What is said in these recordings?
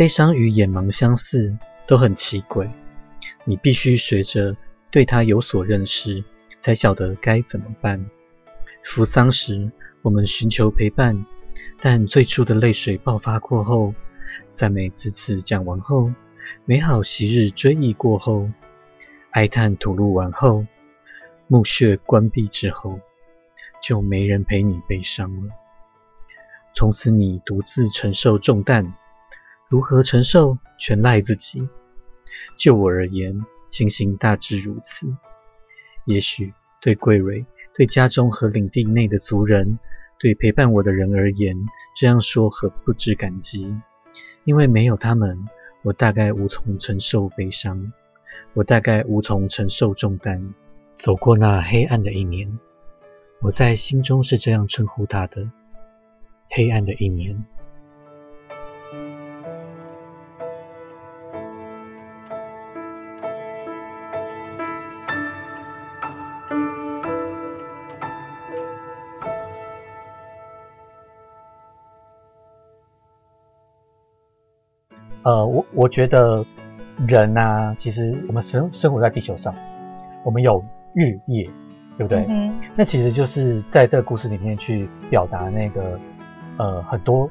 悲伤与眼盲相似，都很奇诡。你必须学着对它有所认识，才晓得该怎么办。扶丧时，我们寻求陪伴，但最初的泪水爆发过后，赞美之词讲完后，美好昔日追忆过后，哀叹吐露完后，墓穴关闭之后，就没人陪你悲伤了。从此你独自承受重担。如何承受，全赖自己。就我而言，情形大致如此。也许对贵蕊、对家中和领地内的族人、对陪伴我的人而言，这样说很不知感激。因为没有他们，我大概无从承受悲伤，我大概无从承受重担。走过那黑暗的一年，我在心中是这样称呼他的：黑暗的一年。我我觉得人呐，其实我们生生活在地球上，我们有日夜，对不对？嗯。那其实就是在这个故事里面去表达那个呃很多，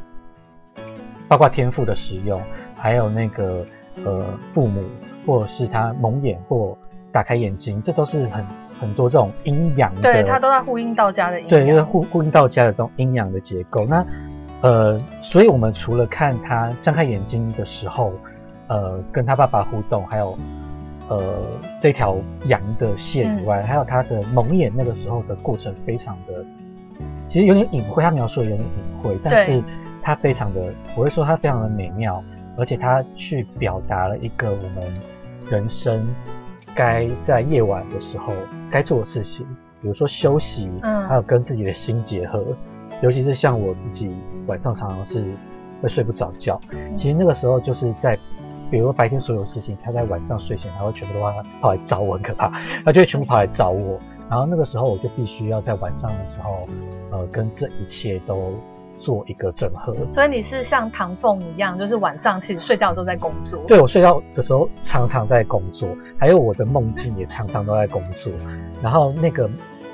包括天赋的使用，还有那个呃父母或者是他蒙眼或打开眼睛，这都是很很多这种阴阳的。对，它都在呼应道家的。对，就是呼呼应道家的这种阴阳的结构。那呃，所以我们除了看他张开眼睛的时候，呃，跟他爸爸互动，还有呃这条羊的线以外，还有他的蒙眼那个时候的过程，非常的，其实有点隐晦，他描述的有点隐晦，但是他非常的，我会说他非常的美妙，而且他去表达了一个我们人生该在夜晚的时候该做的事情，比如说休息，嗯，还有跟自己的心结合。尤其是像我自己晚上常常是会睡不着觉，其实那个时候就是在，比如说白天所有事情，他在晚上睡前他会全部都跑来找我，很可怕，他就会全部跑来找我，然后那个时候我就必须要在晚上的时候，呃，跟这一切都做一个整合。所以你是像唐凤一样，就是晚上其实睡觉都在工作。对我睡觉的时候常常在工作，还有我的梦境也常常都在工作，然后那个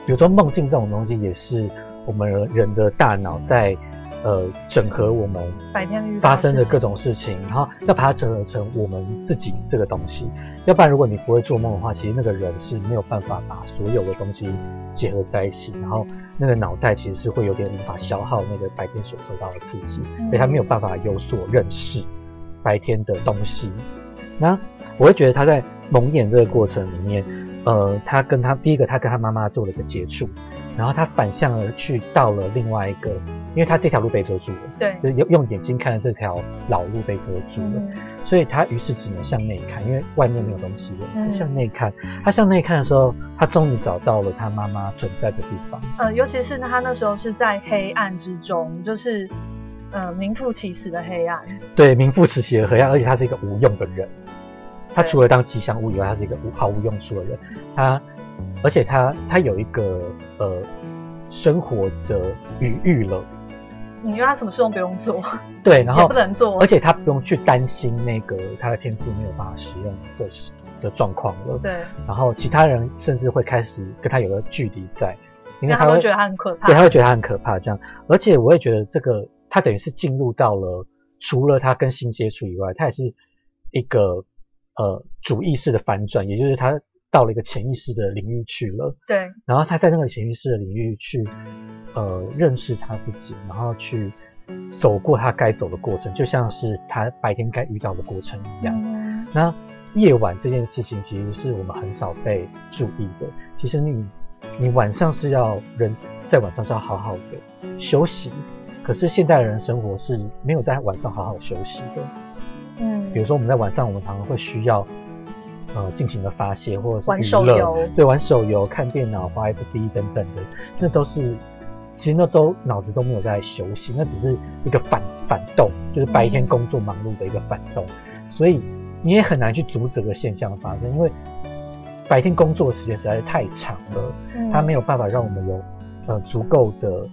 比如说梦境这种东西也是。我们人的大脑在，呃，整合我们白天发生的各种事情，然后要把它整合成我们自己这个东西。要不然，如果你不会做梦的话，其实那个人是没有办法把所有的东西结合在一起，然后那个脑袋其实是会有点无法消耗那个白天所受到的刺激，所以他没有办法有所认识白天的东西。那我会觉得他在蒙眼这个过程里面，呃，他跟他第一个，他跟他妈妈做了一个接触。然后他反向而去到了另外一个，因为他这条路被遮住了，对，就是用用眼睛看着这条老路被遮住了，所以他于是只能向内看，因为外面没有东西了。他向内看，他向内看的时候，他终于找到了他妈妈存在的地方。呃，尤其是他那时候是在黑暗之中，就是呃名副其实的黑暗。对，名副其实的黑暗，而且他是一个无用的人。他除了当吉祥物以外，他是一个无毫无用处的人。他。而且他他有一个呃生活的余裕了，你觉得他什么事都不用做，对，然后不能做，而且他不用去担心那个他的天赋没有办法使用的的状况了，对，然后其他人甚至会开始跟他有个距离在，因为他会觉得他很可怕，对，他会觉得他很可怕这样，而且我也觉得这个他等于是进入到了除了他跟新接触以外，他也是一个呃主意识的反转，也就是他。到了一个潜意识的领域去了，对，然后他在那个潜意识的领域去，呃，认识他自己，然后去走过他该走的过程，就像是他白天该遇到的过程一样。那夜晚这件事情，其实是我们很少被注意的。其实你，你晚上是要人在晚上是要好好的休息，可是现代人生活是没有在晚上好好休息的。嗯，比如说我们在晚上，我们常常会需要。呃，进行了发泄或者是娱乐，对，玩手游、看电脑、滑 FB 等等的，那都是，其实那都脑子都没有在休息，那只是一个反反动，就是白天工作忙碌的一个反动，所以你也很难去阻止这个现象的发生，因为白天工作的时间实在是太长了，它没有办法让我们有呃足够的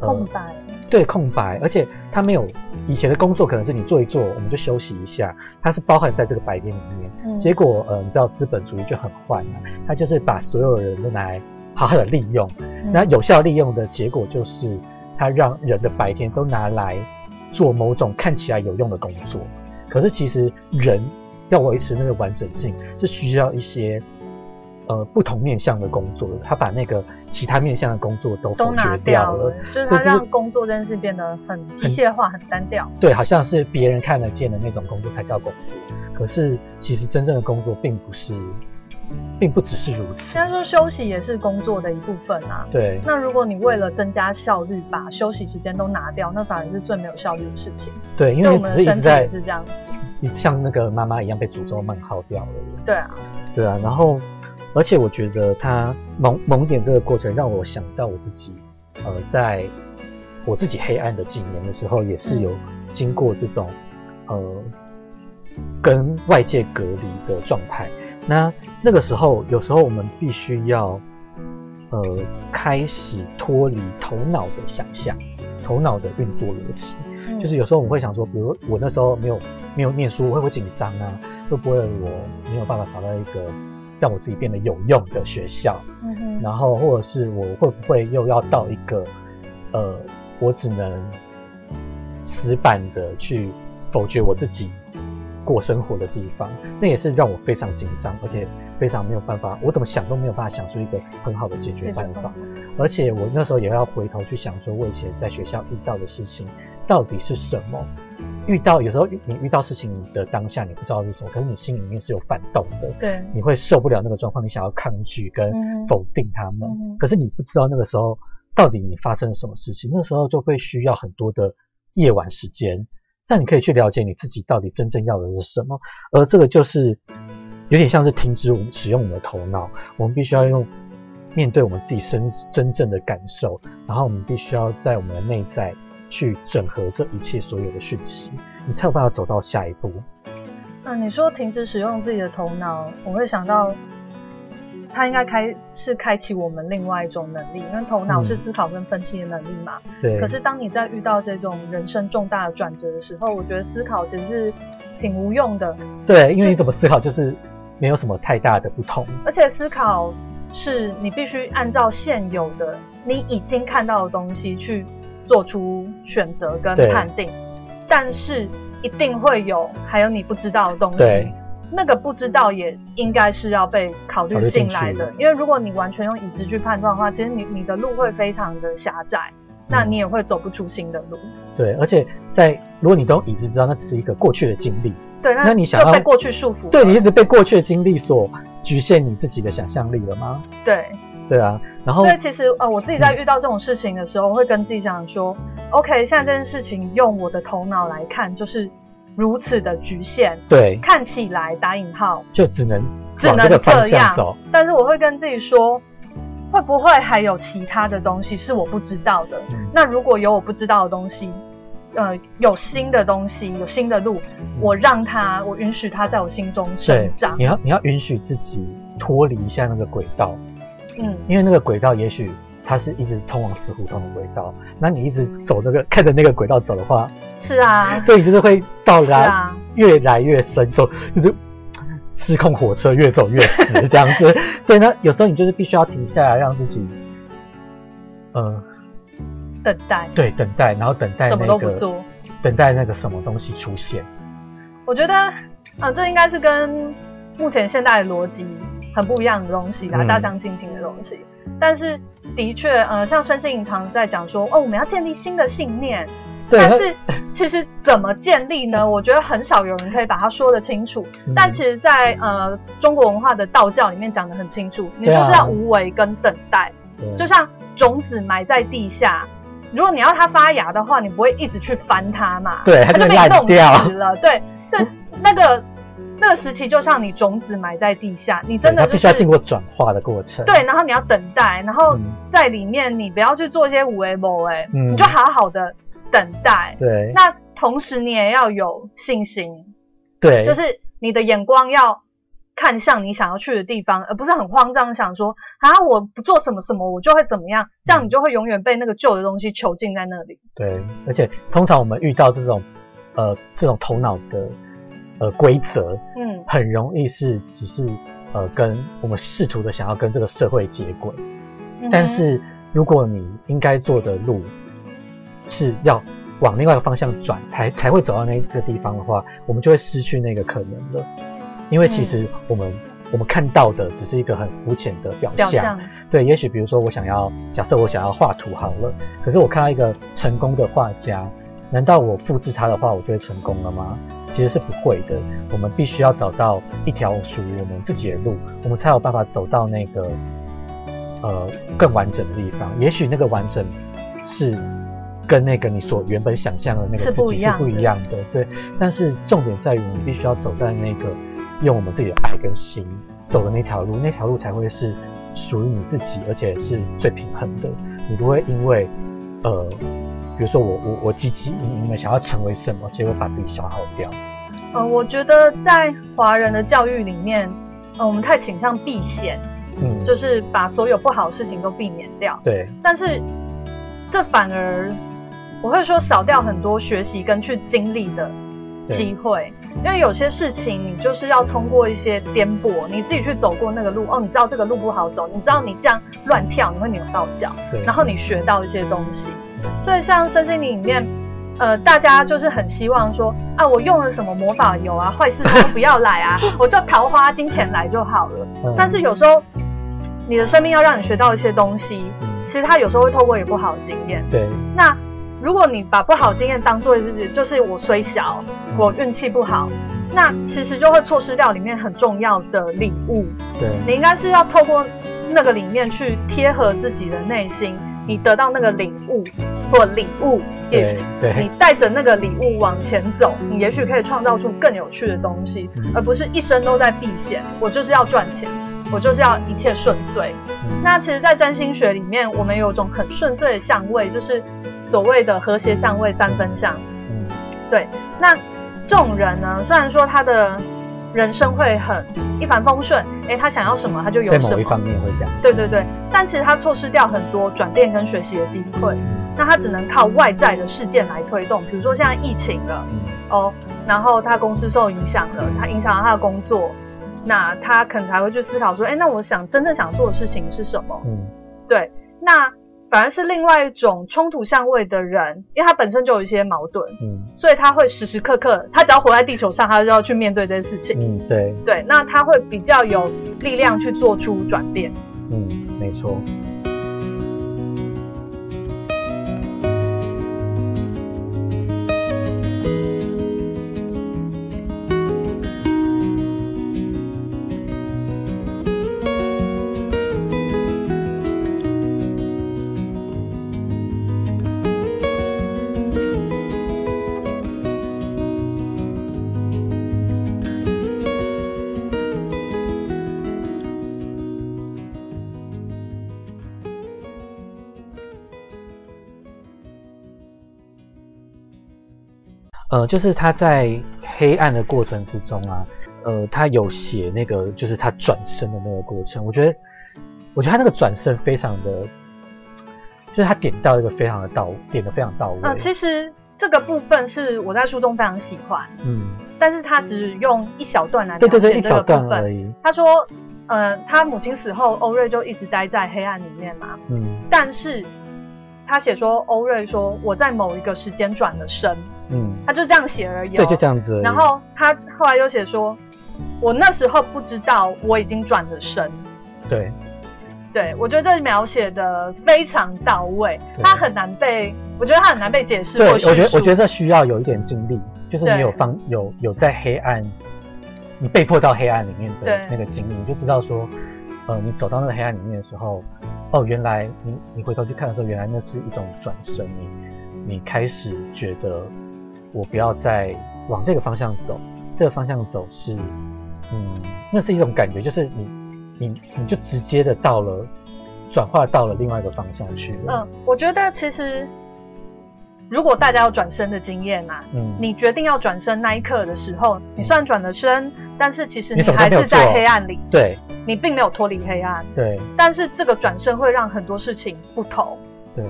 空白，对空白，而且它没有以前的工作可能是你做一做我们就休息一下，它是包含在这个白天里面。嗯。结果呃，你知道资本主义就很坏嘛，它就是把所有人都拿来好好的利用，嗯。那有效利用的结果就是它让人的白天都拿来做某种看起来有用的工作，可是其实人要维持那个完整性是需要一些。呃，不同面向的工作，他把那个其他面向的工作都都拿掉了了，，就是所以这是它让工作这件事变得很机械化、很单调。对，好像是别人看得见的那种工作才叫工作，可是其实真正的工作并不是，并不只是如此现。在说休息也是工作的一部分啊。对，那如果你为了增加效率，把休息时间都拿掉，那反而是最没有效率的事情。对，因为我们的身体也是一直在是这样子。像那个妈妈一样被诅咒慢耗掉了。对啊，对啊，然后而且我觉得他蒙蒙点这个过程让我想到我自己，呃，在我自己黑暗的几年的时候，也是有经过这种呃跟外界隔离的状态。那那个时候，有时候我们必须要呃开始脱离头脑的想象，头脑的运作逻辑。嗯就是有时候我们会想说，比如我那时候没有没有念书，会不会紧张啊？会不会我没有办法找到一个让我自己变得有用的学校？嗯哼，然后或者是我会不会又要到一个呃，我只能死板的去否决我自己过生活的地方？那也是让我非常紧张，而且非常没有办法，我怎么想都没有办法想出一个很好的解决办法。而且我那时候也要回头去想，说我以前在学校遇到的事情到底是什么？遇到有时候你遇到事情的当下，你不知道是什么，可是你心里面是有反动的，对，你会受不了那个状况，你想要抗拒跟嗯。否定他们，可是你不知道那个时候到底你发生了什么事情，那时候就会需要很多的夜晚时间，让你可以去了解你自己到底真正要的是什么，而这个就是有点像是停止我们使用我们的头脑，我们必须要用面对我们自己真真正的感受，然后我们必须要在我们的内在去整合这一切所有的讯息，你才有办法走到下一步。那你说停止使用自己的头脑，我会想到，它应该开是开启我们另外一种能力，因为头脑嗯是思考跟分析的能力嘛。对，可是当你在遇到这种人生重大的转折的时候，我觉得思考其实是挺无用的，对，因为你怎么思考就是没有什么太大的不同。而且思考是你必须按照现有的你已经看到的东西去做出选择跟判定，但是一定会有还有你不知道的东西。那个不知道也应该是要被考虑进来的，因为如果你完全用已知去判断的话，其实你你的路会非常的狭窄，那你也会走不出新的路。对，而且在如果你都已知知道那只是一个过去的经历，对，那你想要就被过去束缚。对你一直被过去的经历所局限你自己的想象力了吗？对，对啊，然后所以其实呃，我自己在遇到这种事情的时候，我会跟自己讲说，OK，现在这件事情用我的头脑来看，就是如此的局限，对，看起来打引号就只能只能往这样。但是我会跟自己说，会不会还有其他的东西是我不知道的？嗯那如果有我不知道的东西，呃，有新的东西，有新的路，我让它，我允许它在我心中生对长，你。要你要允许自己脱离一下那个轨道，嗯，因为那个轨道也许它是一直通往死胡同的轨道，那你一直走那个看着那个轨道走的话，是啊，对你就是会到达啊，越来越深，走就是失控火车越走越死这样子。对，那有时候你就是必须要停下来，让自己，呃，等待，对，等待，然后等待什么，都不做。等待那个什么东西出现。我觉得，呃，这应该是跟目前现代的逻辑很不一样的东西啦，嗯大相径庭的东西。但是的确，呃，像申信常在讲说，哦，我们要建立新的信念。对，但是其实怎么建立呢？我觉得很少有人可以把它说得清楚。嗯但其实在，呃中国文化的道教里面讲得很清楚，你就是要无为跟等待。对就像种子埋在地下，如果你要它发芽的话，你不会一直去翻它嘛？对它就被弄掉死了。对，是那个那个时期，就像你种子埋在地下，你真的就对它必须要是经过转化的过程。对，然后你要等待，然后嗯在里面你不要去做一些无为谋哎，嗯你就好好的等待。对那同时你也要有信心，对，就是你的眼光要看向你想要去的地方，而不是很慌张地想说啊，我不做什么什么，我就会怎么样，这样你就会永远被那个旧的东西囚禁在那里。对，而且通常我们遇到这种呃这种头脑的呃规则，嗯。很容易是只是呃跟我们试图的想要跟这个社会接轨，嗯但是如果你应该做的路是要往另外一个方向转，才才会走到那个地方的话，我们就会失去那个可能了。因为其实我们、我们看到的只是一个很肤浅的表象，表象，对，也许比如说我想要，假设我想要画图好了，可是我看到一个成功的画家，难道我复制他的话我就会成功了吗？其实是不会的。我们必须要找到一条属于我们自己的路，我们才有办法走到那个呃更完整的地方。也许那个完整是跟那个你所原本想象的那个是自己是不不一样的一样的，对。但是重点在于你必须要走在那个用我们自己的爱跟心走的那条路，那条路才会是属于你自己，而且是最平衡的。你不会因为呃，比如说我我我积极营营的想要成为什么，结果把自己消耗掉。呃，我觉得在华人的教育里面，呃，我们太倾向避险，嗯，就是把所有不好的事情都避免掉。对，但是这反而我会说少掉很多学习跟去经历的机会，因为有些事情你就是要通过一些颠簸，你自己去走过那个路，哦，你知道这个路不好走，你知道你这样乱跳你会扭到脚，对，然后你学到一些东西。嗯所以像身心灵里面，呃，大家就是很希望说啊，我用了什么魔法油啊，坏事都不要来啊，我就桃花金钱来就好了。嗯但是有时候你的生命要让你学到一些东西，嗯其实它有时候会透过一个不好的经验。对，那如果你把不好的经验当做是就是我虽小，我运气不好，那其实就会错失掉里面很重要的礼物。对，你应该是要透过那个里面去贴合自己的内心，你得到那个领悟或礼物，也对，对，你带着那个礼物往前走，你也许可以创造出更有趣的东西，嗯而不是一生都在避险。我就是要赚钱，我就是要一切顺遂。嗯那其实，在占星学里面，我们有一种很顺遂的相位，就是所谓的和谐相位、三分相。嗯那这种人呢，虽然说他的人生会很一帆风顺，诶，他想要什么他就有什么，在某一方面会这样，对对对，但其实他错失掉很多转变跟学习的机会。那他只能靠外在的事件来推动，比如说现在疫情了嗯。哦，然后他公司受影响了，他影响了他的工作，那他可能才会去思考说，哎，那我想真正想做的事情是什么？嗯。对，那反而是另外一种冲突相位的人，因为他本身就有一些矛盾，嗯所以他会时时刻刻，他只要活在地球上，他就要去面对这些事情。嗯，对，对，那他会比较有力量去做出转变。嗯，没错。呃，就是他在黑暗的过程之中啊，呃，他有写那个就是他转身的那个过程，我觉得，我觉得他那个转身非常的，就是他点到一个非常的到，点的非常到位。嗯、其实这个部分是我在书中非常喜欢，嗯，但是他只用一小段来对对对，一小。段而已。他说，呃，他母亲死后，欧瑞就一直待在黑暗里面嘛。嗯但是他写说，欧瑞说我在某一个时间转了身，嗯，他就这样写而已、哦。对，就这样子。然后他后来又写说，我那时候不知道我已经转了身。对，对我觉得这描写的非常到位，他很难被，我觉得他很难被解释对，我觉得我觉得得这需要有一点经历，就是你有方有有在黑暗，你被迫到黑暗里面的那个经历，你就知道说，呃，你走到那个黑暗里面的时候，哦，原来你你回头去看的时候，原来那是一种转身，你你开始觉得我不要再往这个方向走，这个方向走是，嗯，那是一种感觉，就是你你你就直接的到了转化到了另外一个方向去了，嗯，我觉得其实如果大家有转身的经验啊，嗯，你决定要转身那一刻的时候，你虽然转了身，但是其实你还是在黑暗里，对。你并没有脱离黑暗。对。但是这个转身会让很多事情不同。对，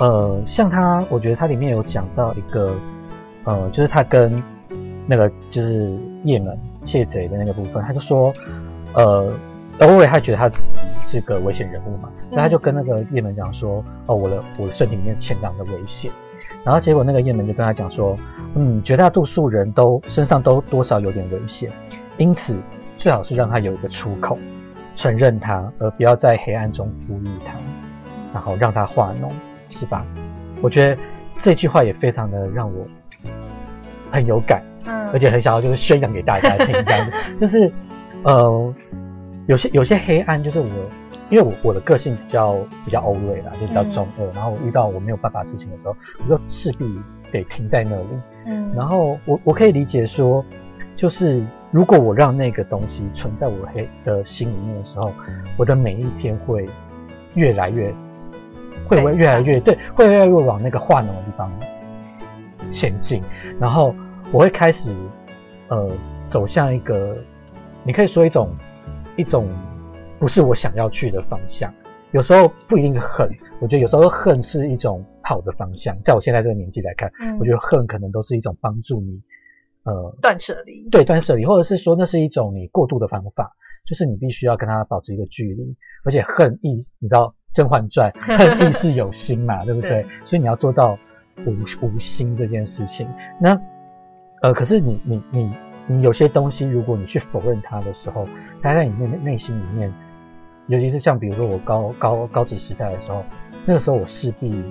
呃，像他，我觉得他里面有讲到一个，呃，就是他跟那个就是叶门窃贼的那个部分，他就说，呃，欧伟他觉得他自己是个危险人物嘛，那、他就跟那个叶门讲说，哦，我的我的身体里面潜藏着危险，然后结果那个雁门就跟他讲说，嗯，绝大多数人都身上都多少有点危险，因此最好是让他有一个出口，承认他，而不要在黑暗中赋予他，然后让他化脓，是吧？我觉得这句话也非常的让我很有感。嗯而且很想要就是宣扬给大家听，这样子，就是呃，有些有些黑暗，就是我，因为我我的个性比较比较欧瑞啦，就比较中二，然后我遇到我没有办法的事情的时候，我就势必得停在那里。嗯。然后我我可以理解说，就是如果我让那个东西存在我黑的心里面的时候，我的每一天会越来越会会越来越对，会越来越往那个化脓的地方前进，然后我会开始呃走向一个，你可以说一种一种不是我想要去的方向。有时候不一定是恨，我觉得有时候恨是一种好的方向。在我现在这个年纪来看，嗯我觉得恨可能都是一种帮助你，呃，断舍离。对断舍离，或者是说那是一种你过度的方法，就是你必须要跟他保持一个距离，而且恨意，你知道《甄嬛传》恨意是有心嘛，对不对？对所以你要做到无无心这件事情。那呃，可是你你你你有些东西，如果你去否认它的时候，它在你内内心里面，尤其是像比如说我高高高职时代的时候，那个时候我势必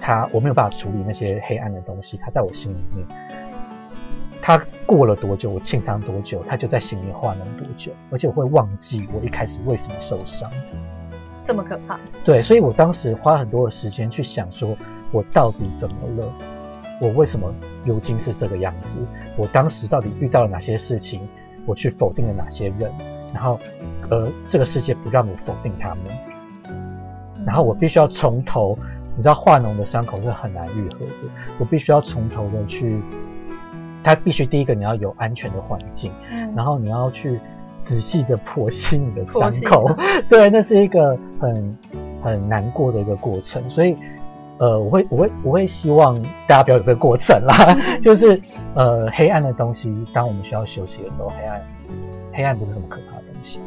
它我没有办法处理那些黑暗的东西，它在我心里面。它过了多久，我清仓多久，它就在心里面化脓多久，而且我会忘记我一开始为什么受伤。这么可怕。对，所以我当时花很多的时间去想，说我到底怎么了？我为什么如今是这个样子？我当时到底遇到了哪些事情？我去否定了哪些人？然后，呃，这个世界不让我否定他们，然后我必须要从头，你知道化脓的伤口是很难愈合的，我必须要从头的去，它必须第一个你要有安全的环境，嗯然后你要去仔细的剖析你的伤口，对，那是一个很很难过的一个过程，所以。呃，我会，我会，我会希望大家不要有这个过程啦，就是呃，黑暗的东西，当我们需要休息的时候，黑暗，黑暗不是什么可怕的东西。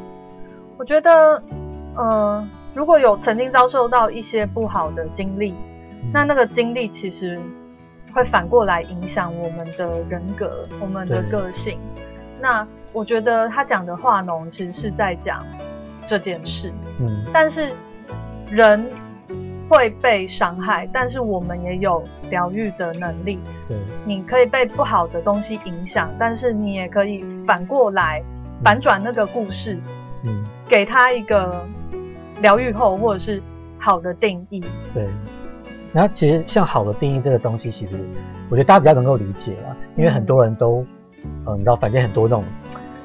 我觉得，呃，如果有曾经遭受到一些不好的经历，嗯那那个经历其实会反过来影响我们的人格、我们的个性。那我觉得他讲的化脓其实是在讲这件事，嗯，但是人会被伤害，但是我们也有疗愈的能力。对，你可以被不好的东西影响，但是你也可以反过来反转那个故事，嗯，给他一个疗愈后或者是好的定义。对。然后其实像好的定义这个东西，其实我觉得大家比较能够理解啦，因为很多人都，嗯、你知道，反正很多那种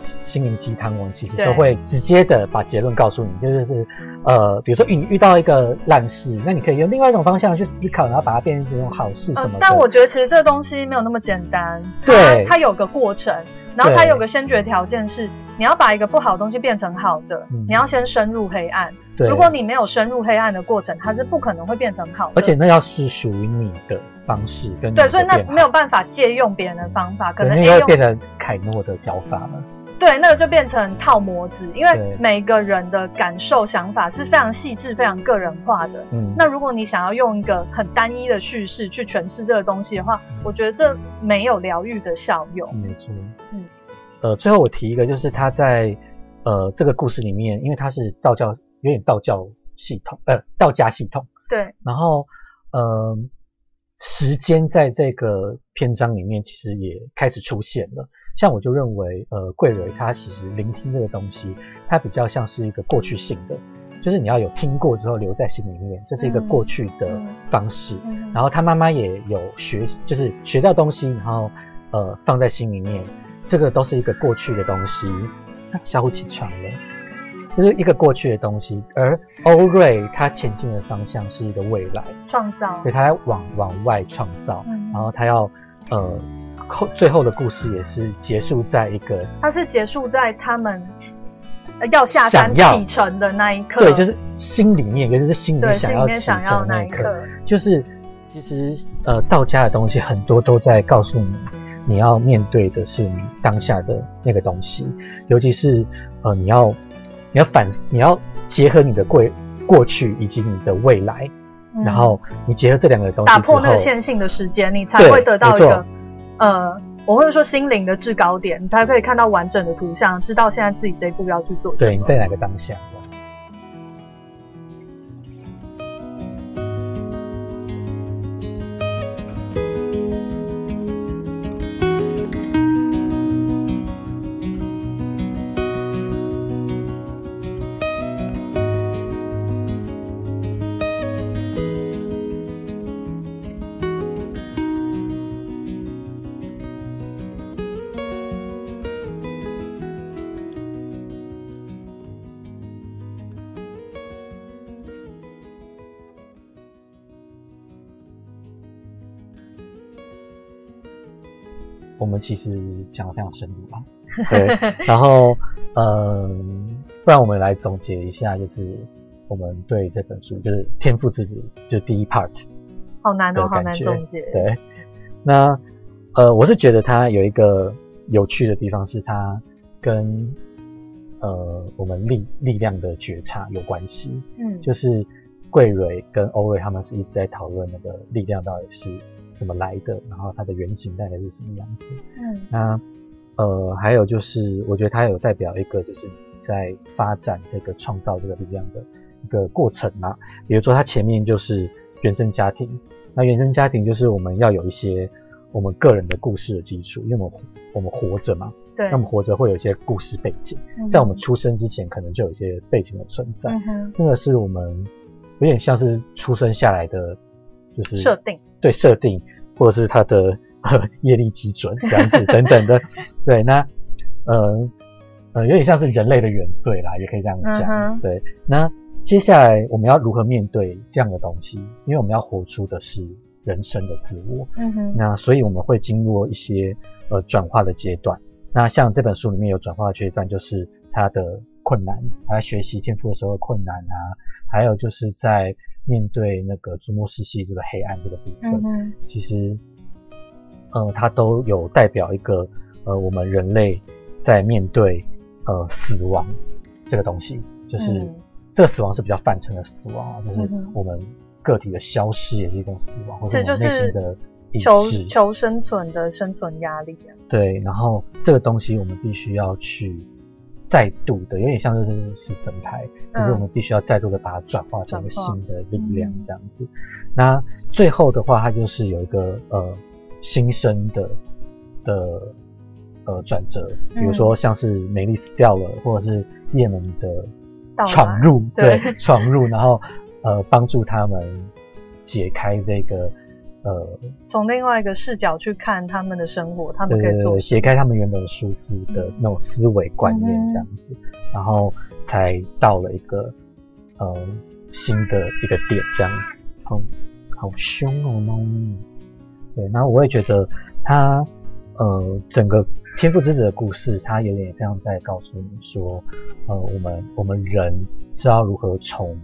心灵鸡汤文，其实都会直接的把结论告诉你，就是是呃，比如说你遇到一个烂事，那你可以用另外一种方向去思考，然后把它变成一种好事什么的。呃但我觉得其实这个东西没有那么简单，它对它有个过程，然后它有个先决条件是你要把一个不好的东西变成好的，嗯你要先深入黑暗。对，如果你没有深入黑暗的过程，它是不可能会变成好的。而且那要是属于你的方式跟对，所以那没有办法借用别人的方法，可能应用那个会变成凯诺的教法了。对，那个就变成套模子，因为每个人的感受、想法是非常细致、非常个人化的。嗯，那如果你想要用一个很单一的叙事去诠释这个东西的话，我觉得这没有疗愈的效用。没错。嗯，呃，最后我提一个，就是他在呃这个故事里面，因为他是道教，有点道教系统，呃，道家系统，对，然后呃，时间在这个篇章里面其实也开始出现了。像我就认为，呃，贵蕊他其实聆听这个东西，它比较像是一个过去性的，就是你要有听过之后留在心里面，这是一个嗯。过去的嗯方式。嗯。然后他妈妈也有学，就是学到东西，然后呃放在心里面，这个都是一个过去的东西。啊小虎起床了，就是一个过去的东西，而欧瑞他前进的方向是一个未来，创造。所以，他在往往外创造，嗯。然后他要呃后最后的故事也是结束在一个它是结束在他们要下山要启程的那一刻，对，就是心里面，也就是心里面想要启程一刻，那一刻，就是其实呃道家的东西很多都在告诉你，你要面对的是你当下的那个东西，尤其是呃你要你要反你要结合你的过过去以及你的未来，嗯。然后你结合这两个东西打破那个线性的时间，你才会得到一个呃，我会说心灵的制高点，你才可以看到完整的图像，知道现在自己这一步要去做什么。对你在哪个当下。我们其实讲的非常深入啊，对，然后嗯，不然我们来总结一下，就是我们对这本书就是《天赋之子》就第一 part，好难哦，好难总结。对，那呃，我是觉得它有一个有趣的地方，是它跟呃我们力力量的觉察有关系。嗯，就是桂蕊跟欧瑞他们是一直在讨论那个力量到底是怎么来的，然后它的原型大概是什么样子。嗯那呃，还有就是，我觉得它有代表一个就是在发展这个创造这个力量的一个过程嘛。比如说，它前面就是原生家庭，那原生家庭就是我们要有一些我们个人的故事的基础，因为我们我们活着嘛，对，那我们活着会有一些故事背景，嗯在我们出生之前可能就有一些背景的存在。嗯哼那个是我们有点像是出生下来的，就是设定，对设定，或者是他的呃 业力基准这样子等等的，对，那呃呃有点像是人类的原罪啦，也可以这样讲。嗯对，那接下来我们要如何面对这样的东西？因为我们要活出的是人生的自我，嗯哼，那所以我们会经过一些呃转化的阶段。那像这本书里面有转化的阶段，就是它的困难，他在学习天赋的时候的困难啊，还有就是在面对那个诸魔世系这个黑暗这个部分，嗯，其实呃它都有代表一个呃我们人类在面对呃死亡这个东西，就是、嗯这个死亡是比较泛称的死亡啊，就是我们个体的消失也是一种死亡，或者我们内心的意求。求生存的生存压力啊。对，然后这个东西我们必须要去再度的，有点像是死神牌，可是我们必须要再度的把它转化成一个新的力量嗯这样子。那最后的话，它就是有一个呃新生的的呃转折，比如说像是美丽死掉了，或者是叶门的闯入，对对，闯入，然后呃帮助他们解开这个呃从另外一个视角去看他们的生活，他们可以解开他们原本束缚的那种思维观念。这样子，然后才到了一个呃新的一个点，这样，好好凶哦猫咪。对，然后我也觉得他呃整个天赋之子的故事，他有点像在告诉你说，呃，我们我们人知道如何从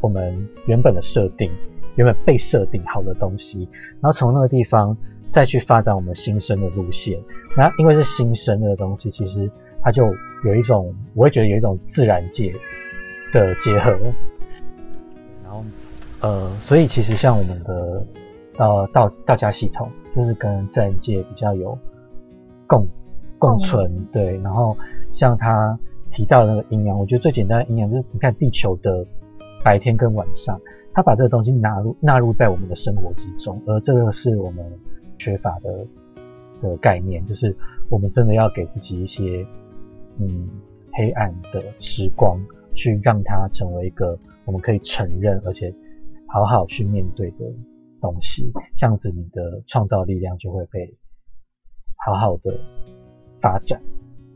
我们原本的设定，原本被设定好的东西，然后从那个地方再去发展我们新生的路线。那因为是新生的东西，其实它就有一种，我会觉得有一种自然界的结合。然后，呃，所以其实像我们的呃道道家系统，就是跟自然界比较有共共存，对。然后像他提到的那个阴阳，我觉得最简单的阴阳就是你看地球的白天跟晚上，他把这个东西纳入纳入在我们的生活之中，而这个是我们缺乏的的概念，就是我们真的要给自己一些嗯黑暗的时光，去让它成为一个我们可以承认而且好好去面对的东西，这样子你的创造力量就会被好好的发展，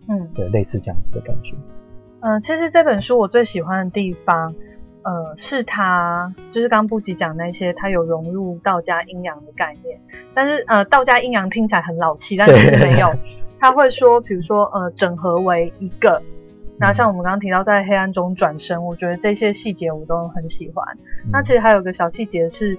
嗯对，类似这样子的感觉。嗯，其实这本书我最喜欢的地方，呃，是他就是刚布吉讲那些，他有融入道家阴阳的概念。但是呃，道家阴阳听起来很老气，但是没有。他会说，比如说呃，整合为一个。那像我们刚刚提到在黑暗中转身，我觉得这些细节我都很喜欢。那其实还有个小细节是，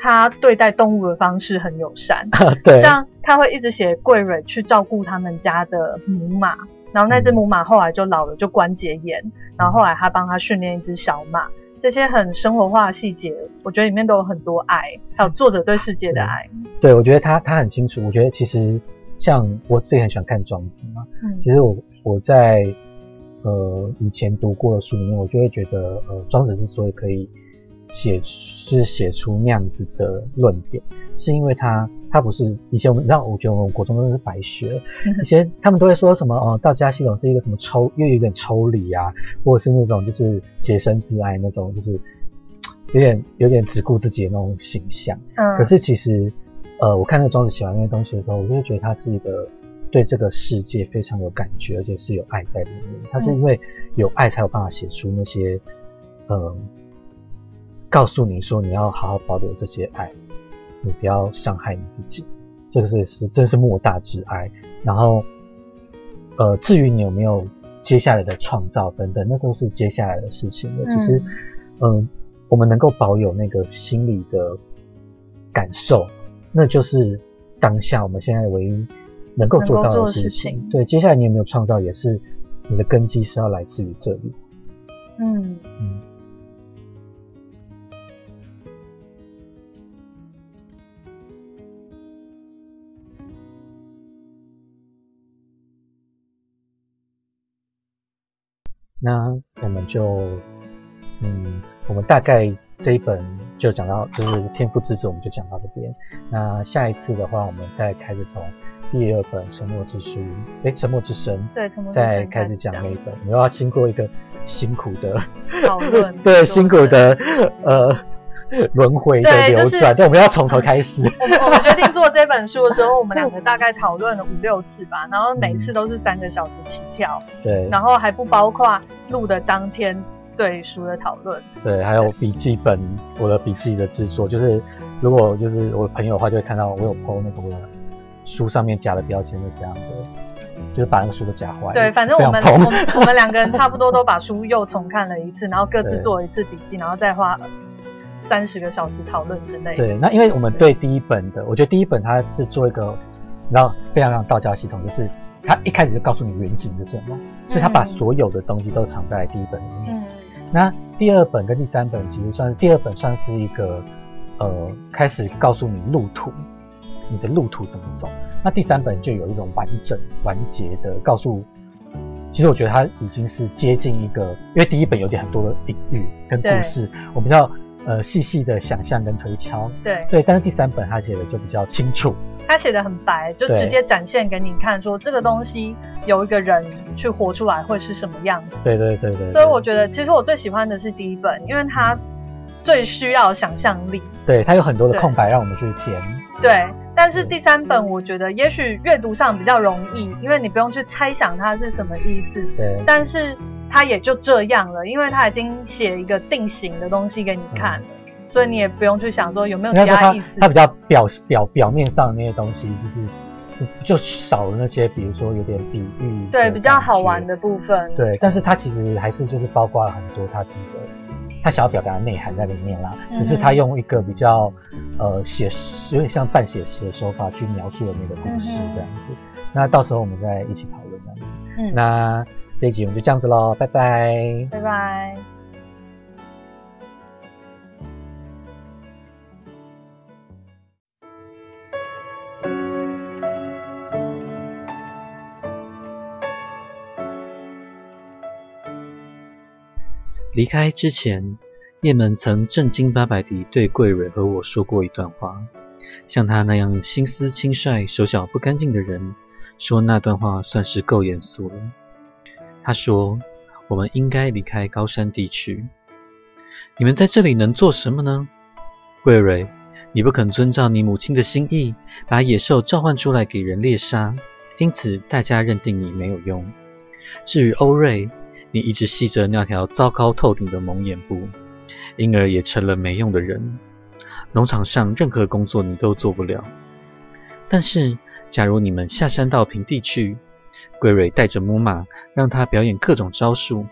他对待动物的方式很友善。对，像他会一直写桂蕊去照顾他们家的母马，然后那只母马后来就老了，就关节炎，然后后来他帮他训练一只小马。这些很生活化的细节，我觉得里面都有很多爱，还有作者对世界的爱。对，我觉得他他很清楚。我觉得其实像我自己很喜欢看庄子嘛，嗯，其实我我在。呃，以前读过的书里面，我就会觉得，呃，庄子之所以可以写，就是写出那样子的论点，是因为他他不是以前我们让我觉得我们国中都是白学，以前他们都会说什么，哦，道家系统是一个什么抽，又有点抽离啊，或者是那种就是洁身自爱那种，就是有点有点只顾自己的那种形象。嗯。可是其实，呃，我看那个庄子写完那些东西的时候，我就会觉得他是一个。对这个世界非常有感觉，而且是有爱在里面。他是因为有爱，才有办法写出那些，嗯，告诉你说你要好好保留这些爱，你不要伤害你自己。这个是是真是莫大之爱。然后，呃，至于你有没有接下来的创造等等，那都是接下来的事情了。其实，嗯，我们能够保有那个心理的感受，那就是当下我们现在唯一。能够做到的事情，对，接下来你有没有创造，也是你的根基是要来自于这里。嗯嗯。那我们就，嗯，我们大概这一本就讲到，就是《天赋之子》，我们就讲到这边。那下一次的话，我们再开始从。第二本《沉默之书》，哎，《沉默之声》，对，再开始讲那一本，你又要经过一个辛苦的讨论，对，辛苦的呃 轮回的流转，对，我们要从头开始。我们我们决定做这本书的时候，我们两个大概讨论了五六次吧，然后每次都是三个小时起跳，对，然后还不包括录的当天对书的讨论，对，还有笔记本，我的笔记的制作，就是如果就是我的朋友的话，就会看到我有 PO 那个。书上面夹的标签是这样的，就是把那个书都夹坏。对，反正我们我们我们两个人差不多都把书又重看了一次，然后各自做一次笔记，然后再花三十个小时讨论之类。对，那因为我们对第一本的，我觉得第一本它是做一个，然后非常非常道教系统，就是它一开始就告诉你原型是什么，所以它把所有的东西都藏在第一本里面。嗯。那第二本跟第三本其实算是第二本算是一个呃开始告诉你路途。你的路途怎么走？那第三本就有一种完整、完结的告诉。其实我觉得它已经是接近一个，因为第一本有点很多的隐喻跟故事，我们要呃细细的想象跟推敲。对对，但是第三本他写的就比较清楚，他写的很白，就直接展现给你看，说这个东西有一个人去活出来会是什么样子。对对对对。所以我觉得，其实我最喜欢的是第一本，因为它最需要想象力。对，它有很多的空白让我们去填。对。但是第三本，我觉得也许阅读上比较容易，因为你不用去猜想它是什么意思。对。但是它也就这样了，因为他已经写一个定型的东西给你看，所以你也不用去想说有没有其他意思。他比较表表表面上的那些东西，就是就少了那些，比如说有点比喻。对，比较好玩的部分。对，但是他其实还是就是包括了很多他自己的。他想要表达的内涵在里面啦，只是他用一个比较呃写实，有点像半写实的手法去描述了那个故事这样子。那到时候我们再一起讨论这样子。嗯，那这一集我们就这样子喽，拜拜，拜拜。离开之前，叶门曾正经八百地对桂蕊和我说过一段话。像他那样心思轻率、手脚不干净的人，说那段话算是够严肃了。他说：“我们应该离开高山地区。你们在这里能做什么呢？”桂蕊，你不肯遵照你母亲的心意，把野兽召唤出来给人猎杀，因此大家认定你没有用。至于欧瑞，你一直系着那条糟糕透顶的蒙眼布，因而也成了没用的人。农场上任何工作你都做不了。但是，假如你们下山到平地去，桂蕊带着母马，让他表演各种招数，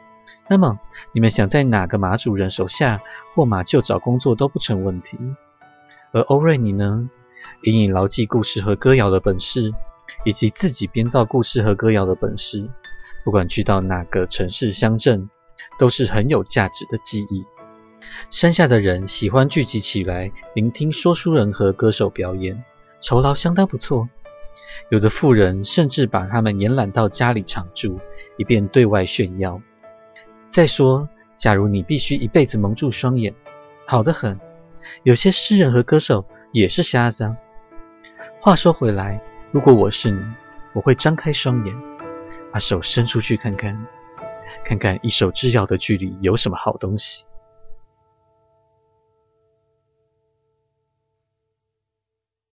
那么你们想在哪个马主人手下或马厩找工作都不成问题。而欧瑞你呢？以你牢记故事和歌谣的本事，以及自己编造故事和歌谣的本事，不管去到哪个城市乡镇，都是很有价值的记忆。山下的人喜欢聚集起来聆听说书人和歌手表演，酬劳相当不错。有的富人甚至把他们延揽到家里常住，以便对外炫耀。再说，假如你必须一辈子蒙住双眼，好得很。有些诗人和歌手也是瞎子。话说回来，如果我是你，我会张开双眼，把手伸出去看看，看看一手之遥的距离有什么好东西。